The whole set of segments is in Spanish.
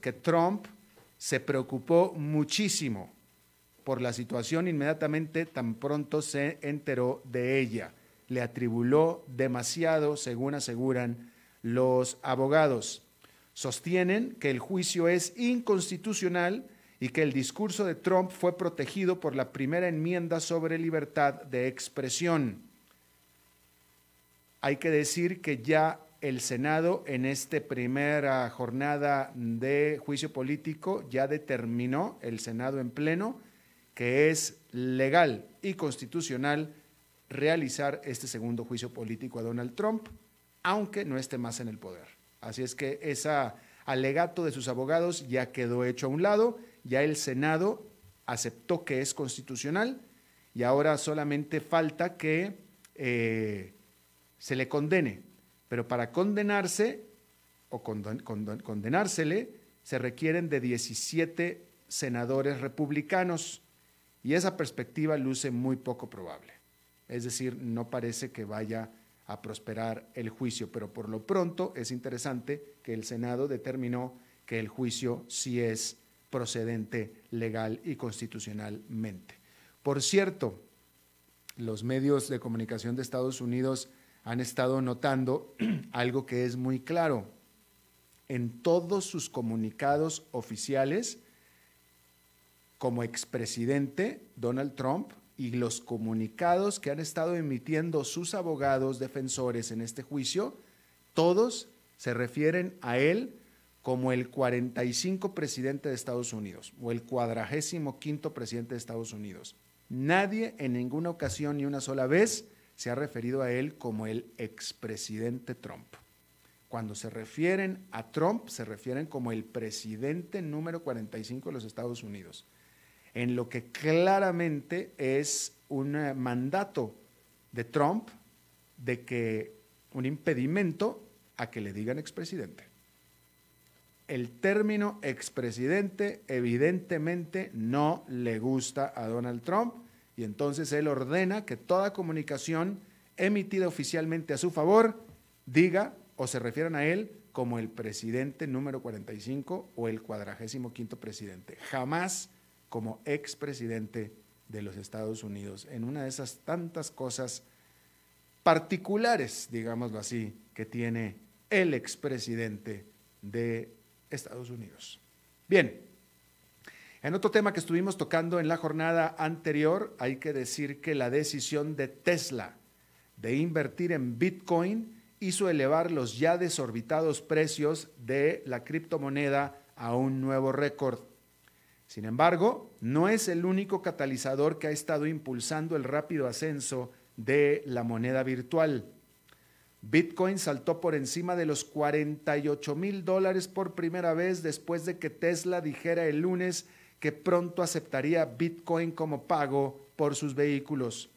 que Trump se preocupó muchísimo por la situación inmediatamente tan pronto se enteró de ella. Le atribuló demasiado, según aseguran los abogados. Sostienen que el juicio es inconstitucional y que el discurso de Trump fue protegido por la primera enmienda sobre libertad de expresión. Hay que decir que ya el Senado en esta primera jornada de juicio político ya determinó, el Senado en pleno, que es legal y constitucional realizar este segundo juicio político a Donald Trump, aunque no esté más en el poder. Así es que ese alegato de sus abogados ya quedó hecho a un lado, ya el Senado aceptó que es constitucional y ahora solamente falta que eh, se le condene pero para condenarse o condenársele se requieren de 17 senadores republicanos y esa perspectiva luce muy poco probable. Es decir, no parece que vaya a prosperar el juicio, pero por lo pronto es interesante que el Senado determinó que el juicio sí es procedente legal y constitucionalmente. Por cierto, los medios de comunicación de Estados Unidos han estado notando algo que es muy claro. En todos sus comunicados oficiales, como expresidente Donald Trump y los comunicados que han estado emitiendo sus abogados defensores en este juicio, todos se refieren a él como el 45 presidente de Estados Unidos o el cuadragésimo quinto presidente de Estados Unidos. Nadie en ninguna ocasión ni una sola vez se ha referido a él como el expresidente Trump. Cuando se refieren a Trump, se refieren como el presidente número 45 de los Estados Unidos, en lo que claramente es un eh, mandato de Trump de que un impedimento a que le digan expresidente. El término expresidente evidentemente no le gusta a Donald Trump y entonces él ordena que toda comunicación emitida oficialmente a su favor diga o se refieran a él como el presidente número 45 o el cuadragésimo quinto presidente, jamás como expresidente de los Estados Unidos, en una de esas tantas cosas particulares, digámoslo así, que tiene el expresidente de Estados Unidos. Bien, en otro tema que estuvimos tocando en la jornada anterior, hay que decir que la decisión de Tesla de invertir en Bitcoin hizo elevar los ya desorbitados precios de la criptomoneda a un nuevo récord. Sin embargo, no es el único catalizador que ha estado impulsando el rápido ascenso de la moneda virtual. Bitcoin saltó por encima de los 48 mil dólares por primera vez después de que Tesla dijera el lunes que pronto aceptaría Bitcoin como pago por sus vehículos.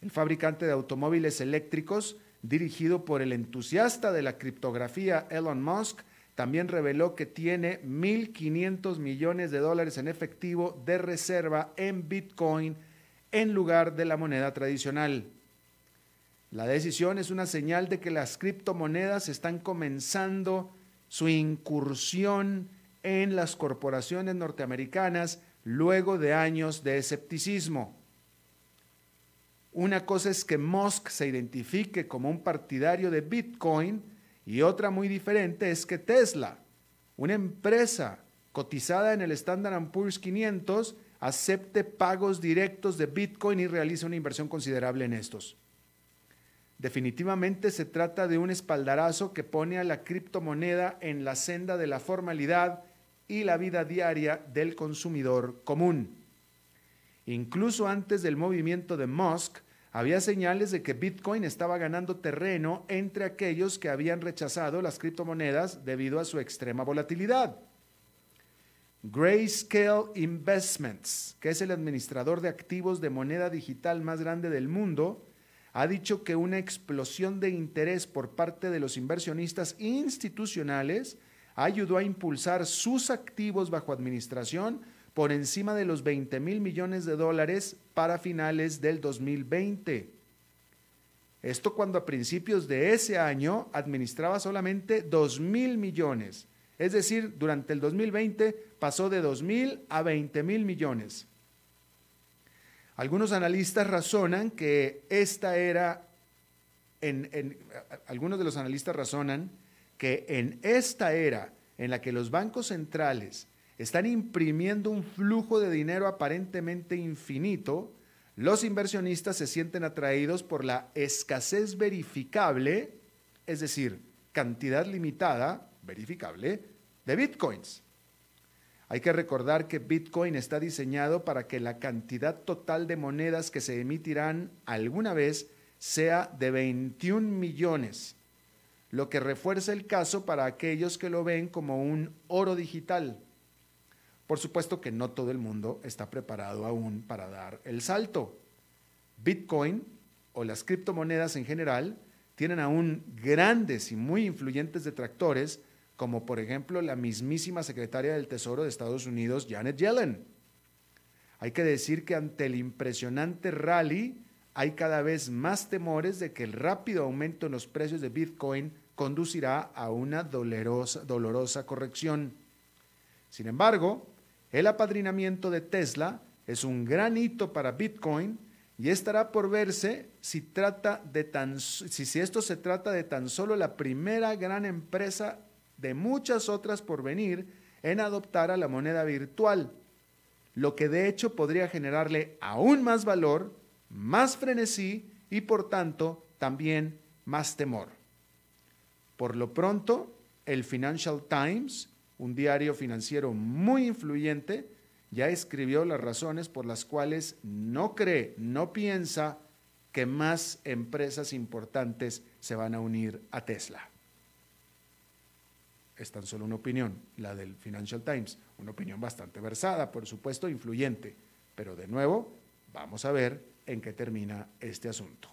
El fabricante de automóviles eléctricos, dirigido por el entusiasta de la criptografía Elon Musk, también reveló que tiene 1.500 millones de dólares en efectivo de reserva en Bitcoin en lugar de la moneda tradicional. La decisión es una señal de que las criptomonedas están comenzando su incursión en las corporaciones norteamericanas luego de años de escepticismo. Una cosa es que Musk se identifique como un partidario de Bitcoin y otra muy diferente es que Tesla, una empresa cotizada en el Standard Poor's 500, acepte pagos directos de Bitcoin y realice una inversión considerable en estos. Definitivamente se trata de un espaldarazo que pone a la criptomoneda en la senda de la formalidad y la vida diaria del consumidor común. Incluso antes del movimiento de Musk, había señales de que Bitcoin estaba ganando terreno entre aquellos que habían rechazado las criptomonedas debido a su extrema volatilidad. Grayscale Investments, que es el administrador de activos de moneda digital más grande del mundo, ha dicho que una explosión de interés por parte de los inversionistas institucionales ayudó a impulsar sus activos bajo administración por encima de los 20 mil millones de dólares para finales del 2020. Esto cuando a principios de ese año administraba solamente 2 mil millones Es decir, durante el 2020 pasó de 2 mil a 20 mil millones. Algunos analistas razonan que esta era, algunos de los analistas razonan que en esta era en la que los bancos centrales están imprimiendo un flujo de dinero aparentemente infinito, los inversionistas se sienten atraídos por la escasez verificable, es decir, cantidad limitada, verificable, de bitcoins. Hay que recordar que Bitcoin está diseñado para que la cantidad total de monedas que se emitirán alguna vez sea de 21 millones, lo que refuerza el caso para aquellos que lo ven como un oro digital. Por supuesto que no todo el mundo está preparado aún para dar el salto. Bitcoin o las criptomonedas en general tienen aún grandes y muy influyentes detractores como por ejemplo la mismísima secretaria del Tesoro de Estados Unidos, Janet Yellen. Hay que decir que ante el impresionante rally hay cada vez más temores de que el rápido aumento en los precios de Bitcoin conducirá a una dolorosa, dolorosa corrección. Sin embargo, el apadrinamiento de Tesla es un gran hito para Bitcoin y estará por verse si, trata de tan, si, si esto se trata de tan solo la primera gran empresa de muchas otras por venir en adoptar a la moneda virtual, lo que de hecho podría generarle aún más valor, más frenesí y por tanto también más temor. Por lo pronto, el Financial Times, un diario financiero muy influyente, ya escribió las razones por las cuales no cree, no piensa que más empresas importantes se van a unir a Tesla es tan solo una opinión, la del Financial Times, una opinión bastante versada, por supuesto, influyente, pero de nuevo, vamos a ver en qué termina este asunto.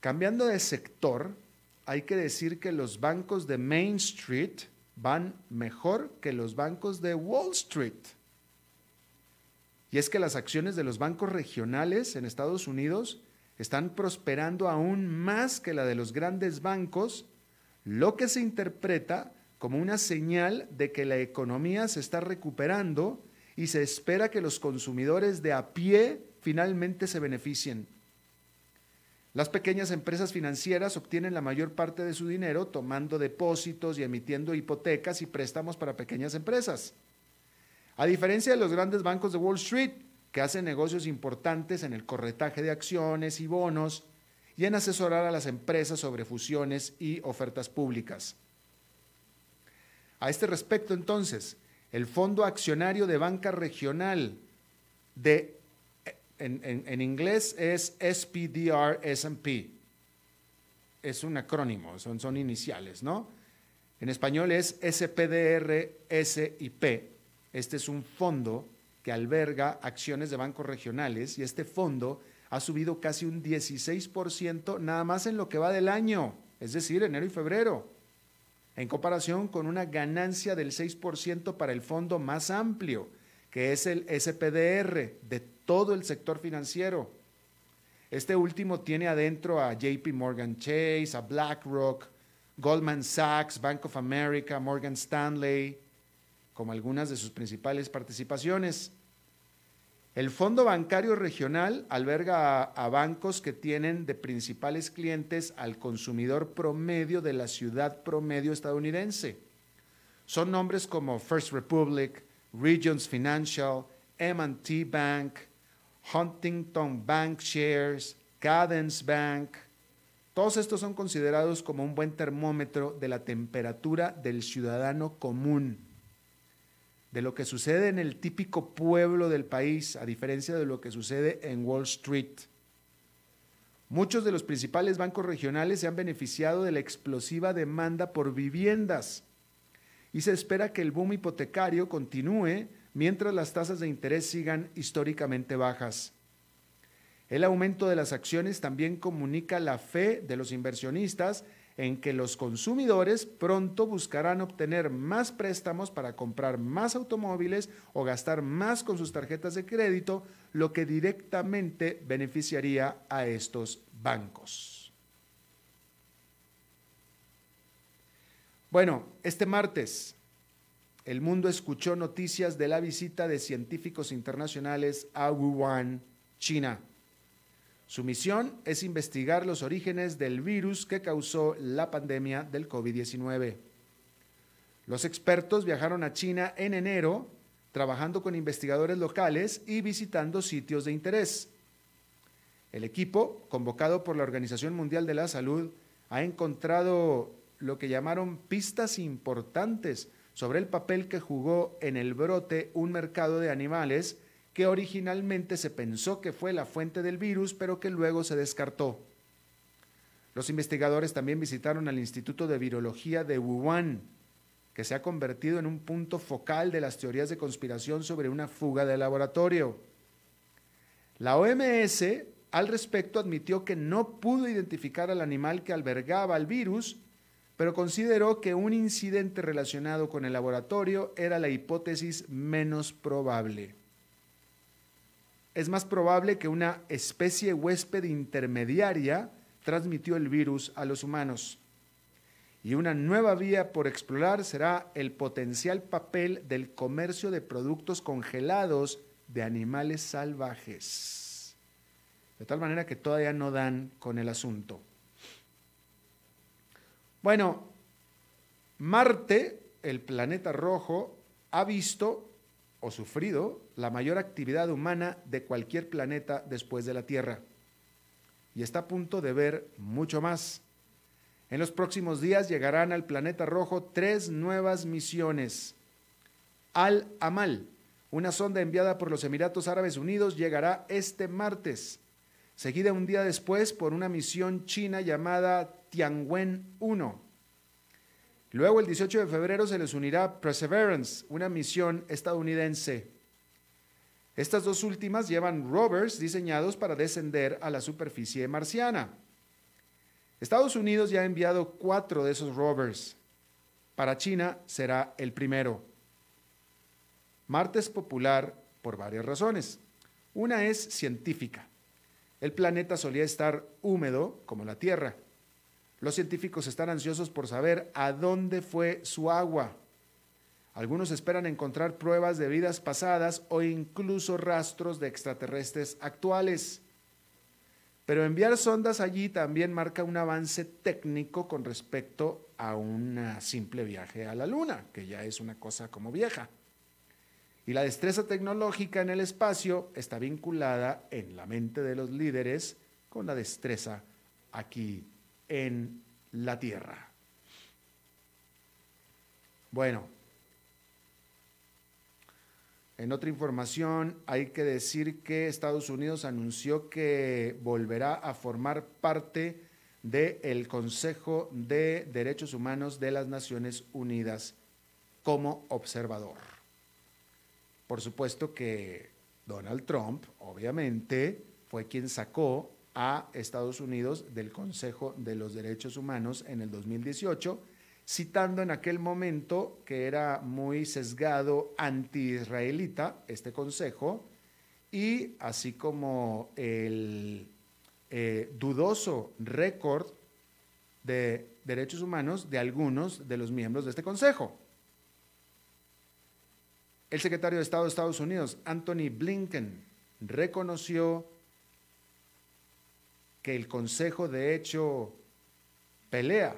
Cambiando de sector, hay que decir que los bancos de Main Street van mejor que los bancos de Wall Street. Y es que las acciones de los bancos regionales en Estados Unidos están prosperando aún más que la de los grandes bancos lo que se interpreta como una señal de que la economía se está recuperando y se espera que los consumidores de a pie finalmente se beneficien. Las pequeñas empresas financieras obtienen la mayor parte de su dinero tomando depósitos y emitiendo hipotecas y préstamos para pequeñas empresas. A diferencia de los grandes bancos de Wall Street, que hacen negocios importantes en el corretaje de acciones y bonos, y en asesorar a las empresas sobre fusiones y ofertas públicas. A este respecto, entonces, el Fondo Accionario de Banca Regional de, en, inglés es SPDR SMP, es un acrónimo, son, son iniciales, ¿no? En español es SPDR SIP. Este es un fondo que alberga acciones de bancos regionales y este fondo ha subido casi un 16% nada más en lo que va del año, es decir, enero y febrero, en comparación con una ganancia del 6% para el fondo más amplio, que es el SPDR de todo el sector financiero. Este último tiene adentro a JP Morgan Chase, a BlackRock, Goldman Sachs, Bank of America, Morgan Stanley, como algunas de sus principales participaciones. El Fondo Bancario Regional alberga a, bancos que tienen de principales clientes al consumidor promedio de la ciudad promedio estadounidense. Son nombres como First Republic, Regions Financial, M&T Bank, Huntington Bank Shares, Cadence Bank. Todos estos son considerados como un buen termómetro de la temperatura del ciudadano común de lo que sucede en el típico pueblo del país, a diferencia de lo que sucede en Wall Street. Muchos de los principales bancos regionales se han beneficiado de la explosiva demanda por viviendas y se espera que el boom hipotecario continúe mientras las tasas de interés sigan históricamente bajas. El aumento de las acciones también comunica la fe de los inversionistas en que los consumidores pronto buscarán obtener más préstamos para comprar más automóviles o gastar más con sus tarjetas de crédito, lo que directamente beneficiaría a estos bancos. Bueno, este martes el mundo escuchó noticias de la visita de científicos internacionales a Wuhan, China. Su misión es investigar los orígenes del virus que causó la pandemia del COVID-19. Los expertos viajaron a China en enero, trabajando con investigadores locales y visitando sitios de interés. El equipo, convocado por la Organización Mundial de la Salud, ha encontrado lo que llamaron pistas importantes sobre el papel que jugó en el brote un mercado de animales que originalmente se pensó que fue la fuente del virus, pero que luego se descartó. Los investigadores también visitaron al Instituto de Virología de Wuhan, que se ha convertido en un punto focal de las teorías de conspiración sobre una fuga de laboratorio. La OMS al respecto admitió que no pudo identificar al animal que albergaba el virus pero consideró que un incidente relacionado con el laboratorio era la hipótesis menos probable. Es más probable que una especie huésped intermediaria transmitió el virus a los humanos. Y una nueva vía por explorar será el potencial papel del comercio de productos congelados de animales salvajes. De tal manera que todavía no dan con el asunto. Bueno, Marte, el planeta rojo, ha visto o sufrido la mayor actividad humana de cualquier planeta después de la Tierra y está a punto de ver mucho más. En los próximos días llegarán al planeta rojo tres nuevas misiones. Al Amal, una sonda enviada por los Emiratos Árabes Unidos, llegará este martes, seguida un día después por una misión china llamada Tianwen 1. Luego, el 18 de febrero, se les unirá Perseverance, una misión estadounidense. Estas dos últimas llevan rovers diseñados para descender a la superficie marciana. Estados Unidos ya ha enviado cuatro de esos rovers. Para China será el primero. Marte es popular por varias razones. Una es científica. El planeta solía estar húmedo como la Tierra. Los científicos están ansiosos por saber a dónde fue su agua. Algunos esperan encontrar pruebas de vidas pasadas o incluso rastros de extraterrestres actuales. Pero enviar sondas allí también marca un avance técnico con respecto a un simple viaje a la Luna, que ya es una cosa como vieja. Y la destreza tecnológica en el espacio está vinculada en la mente de los líderes con la destreza aquí en la tierra. Bueno, en otra información hay que decir que Estados Unidos anunció que volverá a formar parte del Consejo de Derechos Humanos de las Naciones Unidas como observador. Por supuesto que Donald Trump, obviamente, fue quien sacó a Estados Unidos del Consejo de los Derechos Humanos en el 2018, citando en aquel momento que era muy sesgado anti-israelita este Consejo, y así como el eh, dudoso récord de derechos humanos de algunos de los miembros de este Consejo. El secretario de Estado de Estados Unidos, Anthony Blinken, reconoció que el Consejo de hecho pelea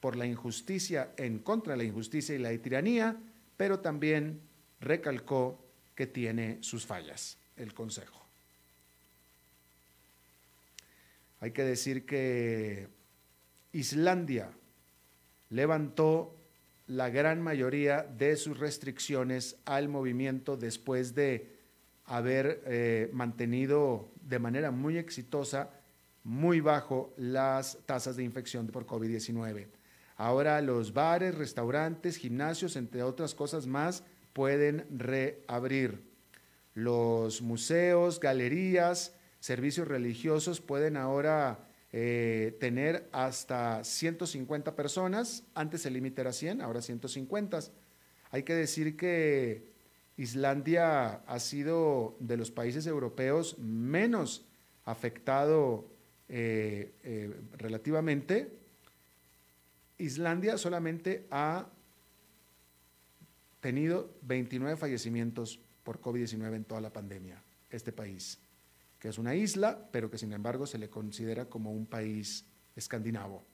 por la injusticia, en contra de la injusticia y la tiranía, pero también recalcó que tiene sus fallas el Consejo. Hay que decir que Islandia levantó la gran mayoría de sus restricciones al movimiento después de haber eh, mantenido de manera muy exitosa, muy bajo las tasas de infección por COVID-19. Ahora los bares, restaurantes, gimnasios, entre otras cosas más, pueden reabrir. Los museos, galerías, servicios religiosos pueden ahora eh, tener hasta 150 personas. Antes el límite era 100, ahora 150. Hay que decir que Islandia ha sido de los países europeos menos afectado eh, eh, relativamente Islandia solamente ha tenido 29 fallecimientos por COVID-19 en toda la pandemia, este país, que es una isla, pero que sin embargo se le considera como un país escandinavo.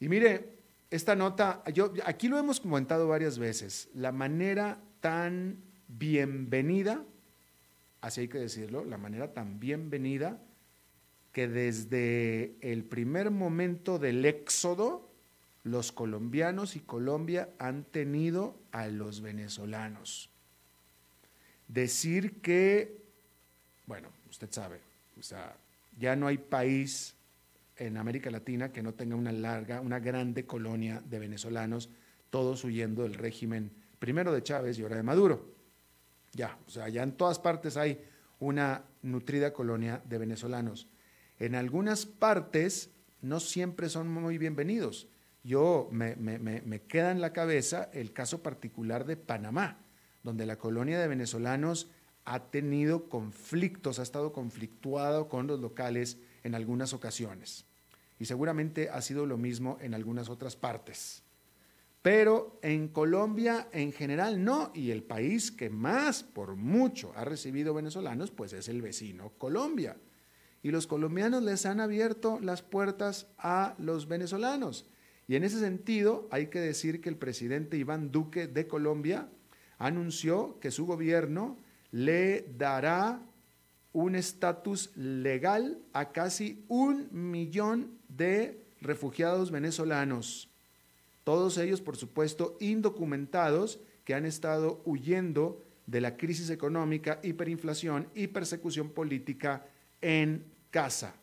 Y mire, esta nota, yo, aquí lo hemos comentado varias veces, la manera tan bienvenida, así hay que decirlo, la manera tan bienvenida que desde el primer momento del éxodo, los colombianos y Colombia han tenido a los venezolanos. Decir que, bueno, usted sabe, o sea, ya no hay país en América Latina que no tenga una larga, una grande colonia de venezolanos, todos huyendo del régimen, primero de Chávez y ahora de Maduro. Ya, o sea, ya en todas partes hay una nutrida colonia de venezolanos. En algunas partes no siempre son muy bienvenidos. Yo me, queda en la cabeza el caso particular de Panamá, donde la colonia de venezolanos ha tenido conflictos, ha estado conflictuado con los locales en algunas ocasiones. Y seguramente ha sido lo mismo en algunas otras partes. Pero en Colombia en general no, y el país que más por mucho ha recibido venezolanos, pues es el vecino Colombia. Y los colombianos les han abierto las puertas a los venezolanos. Y en ese sentido, hay que decir que el presidente Iván Duque de Colombia anunció que su gobierno le dará un estatus legal a casi un millón de refugiados venezolanos. Todos ellos, por supuesto, indocumentados que han estado huyendo de la crisis económica, hiperinflación y persecución política en casa.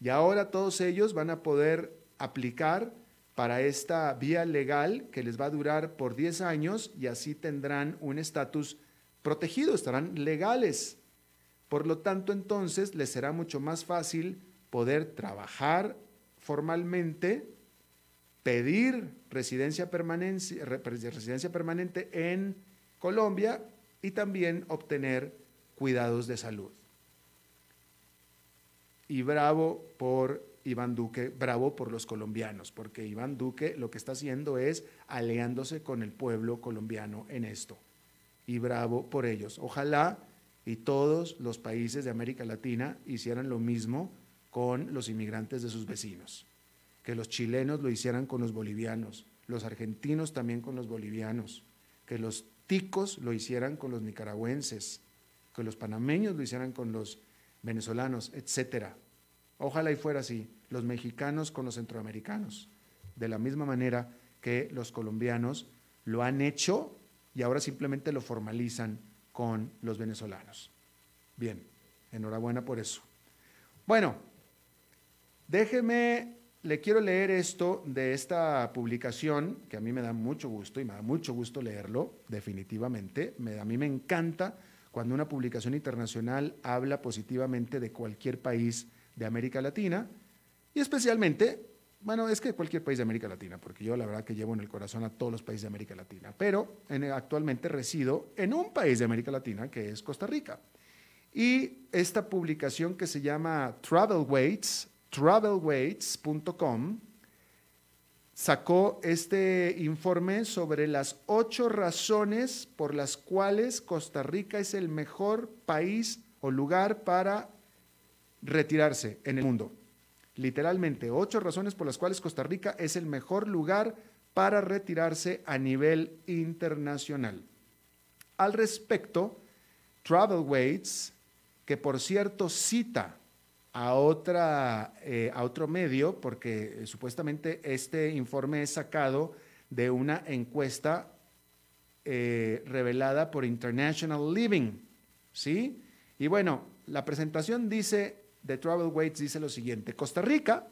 Y ahora todos ellos van a poder aplicar para esta vía legal que les va a durar por 10 años y así tendrán un estatus protegido, estarán legales. Por lo tanto, entonces les será mucho más fácil poder trabajar formalmente, pedir residencia, residencia permanente en Colombia y también obtener cuidados de salud. Y bravo por Iván Duque bravo por los colombianos, porque Iván Duque lo que está haciendo es aliándose con el pueblo colombiano en esto. Y bravo por ellos. Ojalá y todos los países de América Latina hicieran lo mismo con los inmigrantes de sus vecinos. Que los chilenos lo hicieran con los bolivianos, los argentinos también con los bolivianos, que los ticos lo hicieran con los nicaragüenses, que los panameños lo hicieran con los venezolanos, etcétera. Ojalá y fuera así, los mexicanos con los centroamericanos, de la misma manera que los colombianos lo han hecho y ahora simplemente lo formalizan con los venezolanos. Bien, enhorabuena por eso. Bueno, déjeme, le quiero leer esto de esta publicación, que a mí me da mucho gusto y me da mucho gusto leerlo, definitivamente. Me, a mí me encanta cuando una publicación internacional habla positivamente de cualquier país de América Latina y especialmente, bueno, es que cualquier país de América Latina, porque yo la verdad que llevo en el corazón a todos los países de América Latina, pero actualmente resido en un país de América Latina que es Costa Rica. Y esta publicación que se llama Travelweights, travelweights.com, sacó este informe sobre las ocho razones por las cuales Costa Rica es el mejor país o lugar para retirarse en el mundo. Literalmente, ocho razones por las cuales Costa Rica es el mejor lugar para retirarse a nivel internacional. Al respecto, Travelways, que por cierto cita a, otra, eh, a otro medio, porque eh, supuestamente este informe es sacado de una encuesta eh, revelada por International Living, ¿sí? Y bueno, la presentación dice de Travel Waits dice lo siguiente, Costa Rica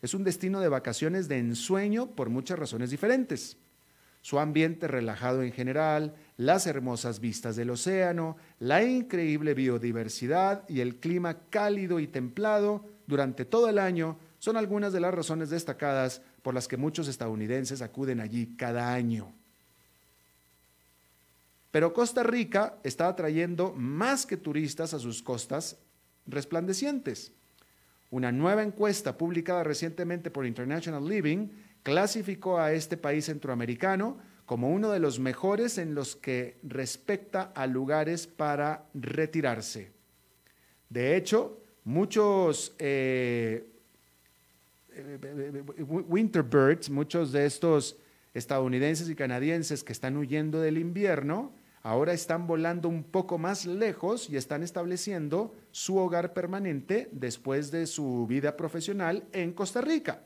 es un destino de vacaciones de ensueño por muchas razones diferentes. Su ambiente relajado en general, las hermosas vistas del océano, la increíble biodiversidad y el clima cálido y templado durante todo el año son algunas de las razones destacadas por las que muchos estadounidenses acuden allí cada año. Pero Costa Rica está atrayendo más que turistas a sus costas resplandecientes. Una nueva encuesta publicada recientemente por International Living clasificó a este país centroamericano como uno de los mejores en los que respecta a lugares para retirarse. De hecho, muchos eh, winterbirds, muchos de estos estadounidenses y canadienses que están huyendo del invierno, ahora están volando un poco más lejos y están estableciendo su hogar permanente después de su vida profesional en Costa Rica.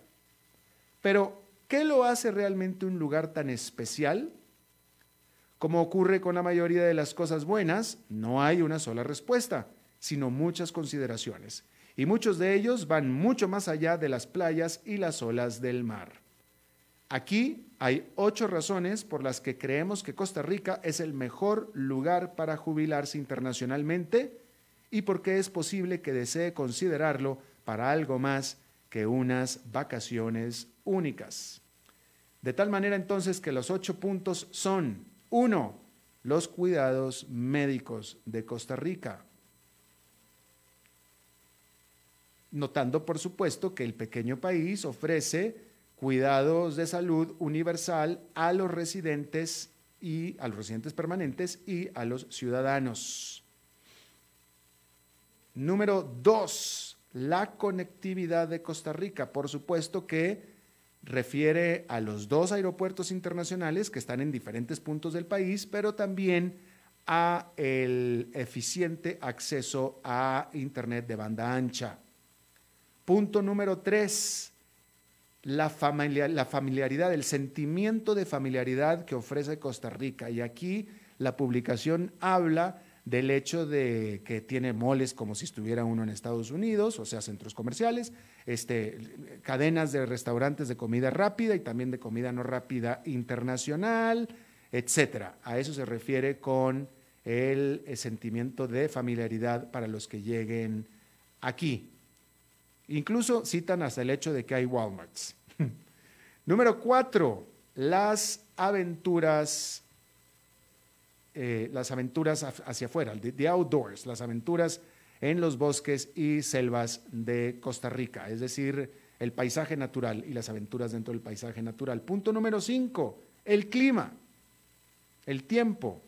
Pero, ¿qué lo hace realmente un lugar tan especial? Como ocurre con la mayoría de las cosas buenas, no hay una sola respuesta, sino muchas consideraciones. Y muchos de ellos van mucho más allá de las playas y las olas del mar. Aquí hay ocho razones por las que creemos que Costa Rica es el mejor lugar para jubilarse internacionalmente y por qué es posible que desee considerarlo para algo más que unas vacaciones únicas. De tal manera entonces que los ocho puntos son, uno, los cuidados médicos de Costa Rica. Notando, por supuesto, que el pequeño país ofrece cuidados de salud universal a los residentes y a los residentes permanentes y a los ciudadanos. Número dos, la conectividad de Costa Rica. Por supuesto que refiere a los dos aeropuertos internacionales que están en diferentes puntos del país, pero también a el eficiente acceso a Internet de banda ancha. Punto número tres, la, la familiaridad, el sentimiento de familiaridad que ofrece Costa Rica. Y aquí la publicación habla del hecho de que tiene moles como si estuviera uno en Estados Unidos, o sea, centros comerciales, este, cadenas de restaurantes de comida rápida y también de comida no rápida internacional, etcétera. A eso se refiere con el, el sentimiento de familiaridad para los que lleguen aquí. Incluso citan hasta el hecho de que hay Walmarts. Número cuatro, las aventuras eh, las aventuras hacia afuera, the, outdoors, las aventuras en los bosques y selvas de Costa Rica, es decir, el paisaje natural y las aventuras dentro del paisaje natural. Punto número cinco, el clima, el tiempo.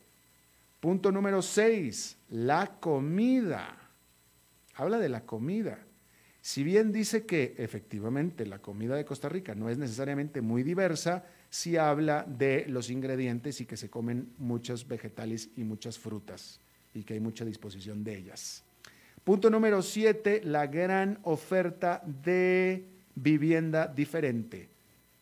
Punto número seis, la comida. Habla de la comida. Si bien dice que efectivamente la comida de Costa Rica no es necesariamente muy diversa, sí habla de los ingredientes y que se comen muchos vegetales y muchas frutas y que hay mucha disposición de ellas. Punto número siete, la gran oferta de vivienda diferente,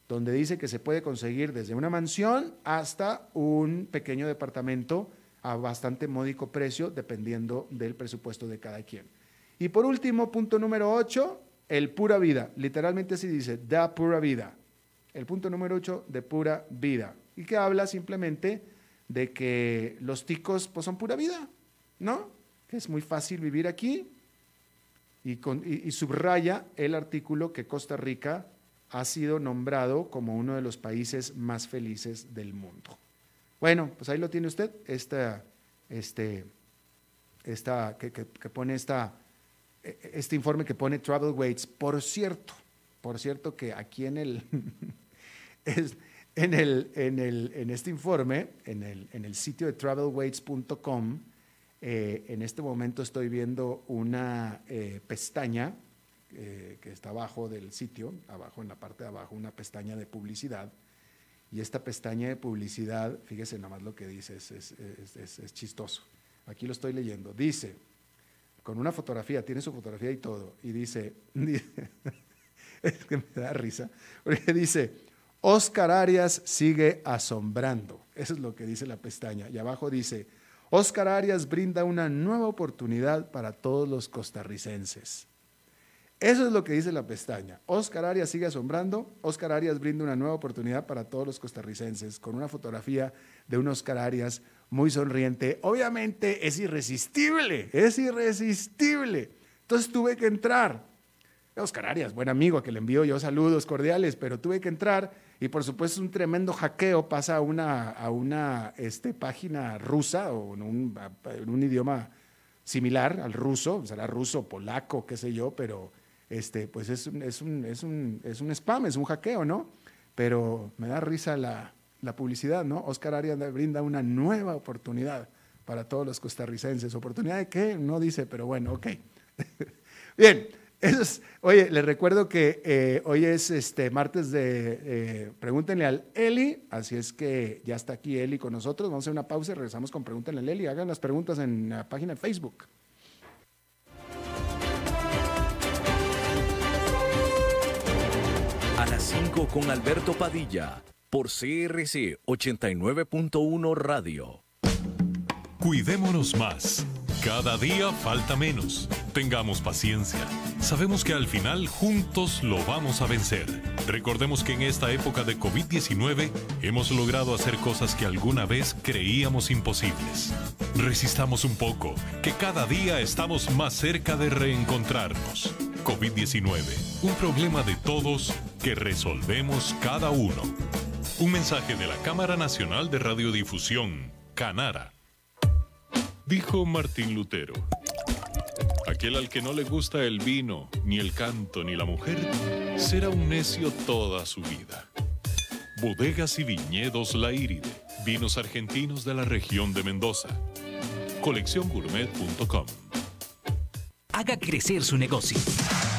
donde dice que se puede conseguir desde una mansión hasta un pequeño departamento a bastante módico precio, dependiendo del presupuesto de cada quien. Y por último, punto número 8, el pura vida. Literalmente así dice, da pura vida. El punto número 8 de pura vida. Y que habla simplemente de que los ticos pues, son pura vida, ¿no? Que es muy fácil vivir aquí. Y, y subraya el artículo que Costa Rica ha sido nombrado como uno de los países más felices del mundo. Bueno, pues ahí lo tiene usted, esta, este, esta, que, que pone esta este informe que pone Travel Weights. Por cierto, por cierto que aquí en el, en, el, en, el, en este informe, en el, en el sitio de travelweights.com, eh, en este momento estoy viendo una eh, pestaña eh, que está abajo del sitio, abajo en la parte de abajo, una pestaña de publicidad. Y esta pestaña de publicidad, fíjese nada más lo que dice, es, es, es chistoso. Aquí lo estoy leyendo. Dice, con una fotografía, tiene su fotografía y todo, y dice, es que me da risa, porque dice, Oscar Arias sigue asombrando. Eso es lo que dice la pestaña. Y abajo dice, Oscar Arias brinda una nueva oportunidad para todos los costarricenses. Eso es lo que dice la pestaña. Oscar Arias sigue asombrando. Oscar Arias brinda una nueva oportunidad para todos los costarricenses con una fotografía de un Oscar Arias muy sonriente. Obviamente es irresistible, es irresistible. Entonces tuve que entrar. Oscar Arias, buen amigo, que le envío yo saludos cordiales, pero tuve que entrar y por supuesto un tremendo hackeo pasa a una, a una este, página rusa o en un, en un idioma similar al ruso, será ruso, polaco, qué sé yo, pero este, pues es un, es, un, es, un, es un spam, es un hackeo, ¿no? pero me da risa la, la publicidad, ¿no? Oscar Arias brinda una nueva oportunidad para todos los costarricenses. ¿Oportunidad de qué? No dice, pero bueno, ok. Bien, eso es, oye, les recuerdo que eh, hoy es este martes de eh, Pregúntenle al Eli, así es que ya está aquí Eli con nosotros. Vamos a hacer una pausa y regresamos con Pregúntenle al Eli. Hagan las preguntas en la página de Facebook. A las 5 con Alberto Padilla, por CRC 89.1 Radio. Cuidémonos más. Cada día falta menos. Tengamos paciencia. Sabemos que al final juntos lo vamos a vencer. Recordemos que en esta época de COVID-19 hemos logrado hacer cosas que alguna vez creíamos imposibles. Resistamos un poco, que cada día estamos más cerca de reencontrarnos. COVID-19, un problema de todos que resolvemos cada uno. Un mensaje de la Cámara Nacional de Radiodifusión, Canara. Dijo Martín Lutero, aquel al que no le gusta el vino, ni el canto, ni la mujer, será un necio toda su vida. Bodegas y viñedos La Iride, vinos argentinos de la región de Mendoza. Colecciongourmet.com Haga crecer su negocio.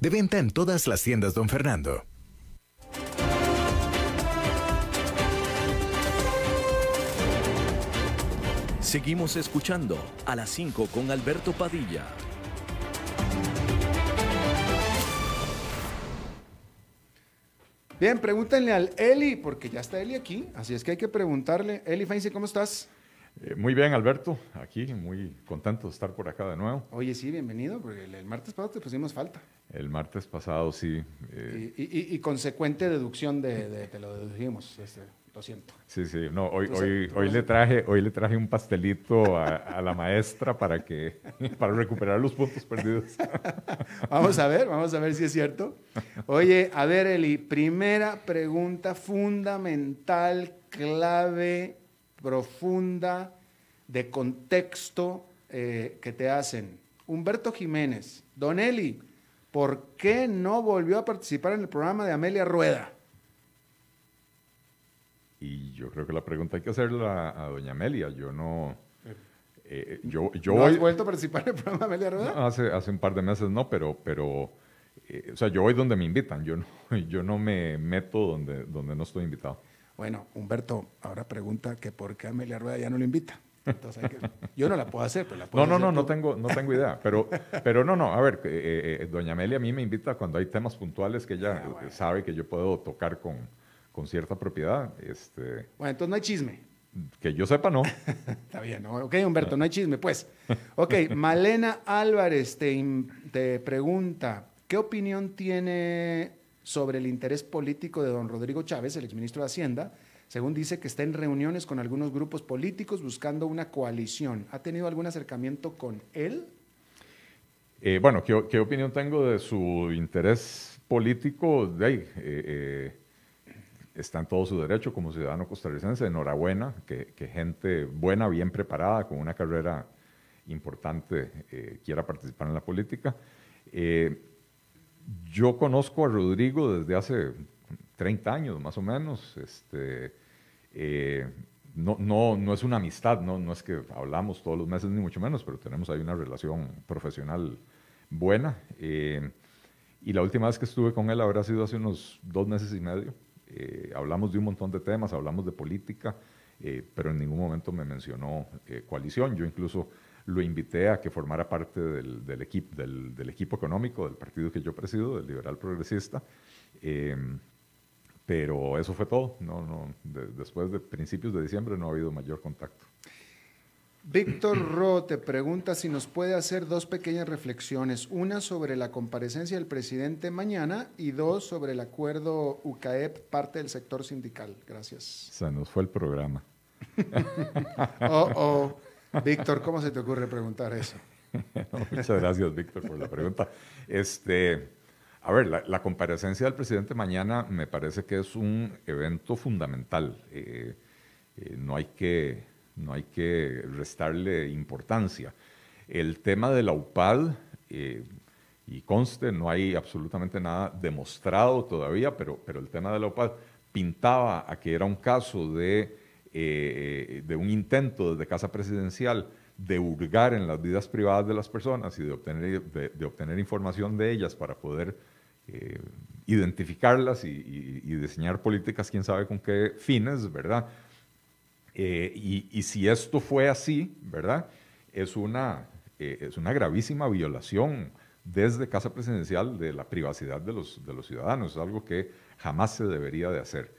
De venta en todas las tiendas, don Fernando. Seguimos escuchando a las 5 con Alberto Padilla. Bien, pregúntenle al Eli, porque ya está Eli aquí, así es que hay que preguntarle. Eli Feinze, ¿cómo estás? Eh, muy bien, Alberto, aquí, muy contento de estar por acá de nuevo. Oye, sí, bienvenido, porque el, martes pasado te pusimos falta. El martes pasado, sí. Eh. Y, consecuente deducción de, te lo dedujimos, este, lo siento. Sí, sí, no, hoy, hoy, hoy, le traje, hoy le traje un pastelito a, la maestra para, que, para recuperar los puntos perdidos. vamos a ver, vamos a ver si es cierto. Oye, a ver, Eli, primera pregunta fundamental, clave profunda de contexto eh, que te hacen. Humberto Jiménez, Don Eli, ¿por qué no volvió a participar en el programa de Amelia Rueda? Y yo creo que la pregunta hay que hacerla a, doña Amelia. Yo no... Eh, yo, yo has vuelto a participar en el programa de Amelia Rueda? hace, hace un par de meses no, pero... pero eh, o sea, yo voy donde me invitan. Yo no, yo no me meto donde, donde no estoy invitado. Bueno, Humberto ahora pregunta que por qué Amelia Rueda ya no lo invita. Entonces yo no la puedo hacer, pero la puedo No, no, no, no tengo, no tengo idea. Pero, pero no, no, a ver, eh, eh, doña Amelia a mí me invita cuando hay temas puntuales que ella ah, sabe que yo puedo tocar con, con cierta propiedad. Este, bueno, entonces no hay chisme. Que yo sepa, no. Está bien, ¿no? ok, Humberto, no hay chisme, pues. Ok, Malena Álvarez te, te pregunta, ¿qué opinión tiene sobre el interés político de don Rodrigo Chávez, el exministro de Hacienda, según dice que está en reuniones con algunos grupos políticos buscando una coalición. ¿Ha tenido algún acercamiento con él? Eh, bueno, ¿qué, opinión tengo de su interés político? Eh, eh, está en todo su derecho como ciudadano costarricense. Enhorabuena, que gente buena, bien preparada, con una carrera importante, quiera participar en la política. Yo conozco a Rodrigo desde hace 30 años más o menos. Este, eh, no, no, no es una amistad, no, no es que hablamos todos los meses ni mucho menos, pero tenemos ahí una relación profesional buena. Eh, y la última vez que estuve con él habrá sido hace unos dos meses y medio. Eh, hablamos de un montón de temas, hablamos de política, pero en ningún momento me mencionó coalición. Yo incluso lo invité a que formara parte del, del, equipo, del, del, equipo económico del partido que yo presido, del Liberal Progresista. Eh, pero eso fue todo. No, no, de, después de principios de diciembre no ha habido mayor contacto. Víctor Ro te pregunta si nos puede hacer dos pequeñas reflexiones, una sobre la comparecencia del presidente mañana y dos sobre el acuerdo UCAEP, parte del sector sindical. Gracias. Se nos fue el programa. oh, oh. Víctor, ¿cómo se te ocurre preguntar eso? muchas gracias, Víctor, por la pregunta. Este, a ver, la, comparecencia del presidente mañana me parece que es un evento fundamental. Eh, eh, no hay que no hay que restarle importancia. El tema de la UPAD, eh, y conste, no hay absolutamente nada demostrado todavía, pero, pero el tema de la UPAD pintaba a que era un caso de, eh, de un intento desde Casa Presidencial de hurgar en las vidas privadas de las personas y de obtener, de, obtener información de ellas para poder eh, identificarlas y, diseñar políticas, quién sabe con qué fines, ¿verdad? Eh, y, si esto fue así, ¿verdad? Es una, eh, es una gravísima violación desde Casa Presidencial de la privacidad de los, de los ciudadanos. Es algo que jamás se debería de hacer.